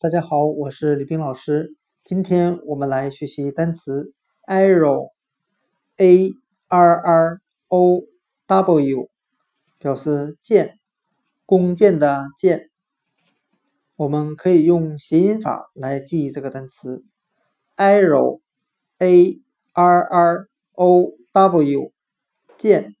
大家好，我是李冰老师。今天我们来学习单词 arrow，a r r o w，表示箭，弓箭的箭。我们可以用谐音法来记忆这个单词 arrow，a r r o w，箭。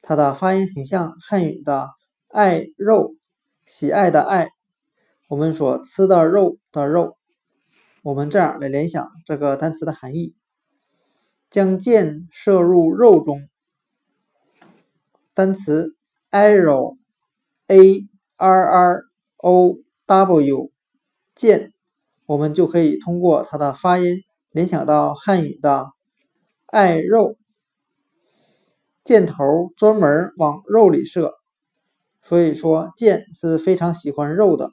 它的发音很像汉语的爱肉，喜爱的爱。我们所吃的肉的肉，我们这样来联想这个单词的含义：将箭射入肉中。单词 arrow，a r r o w，箭，我们就可以通过它的发音联想到汉语的爱肉，箭头专门往肉里射，所以说箭是非常喜欢肉的。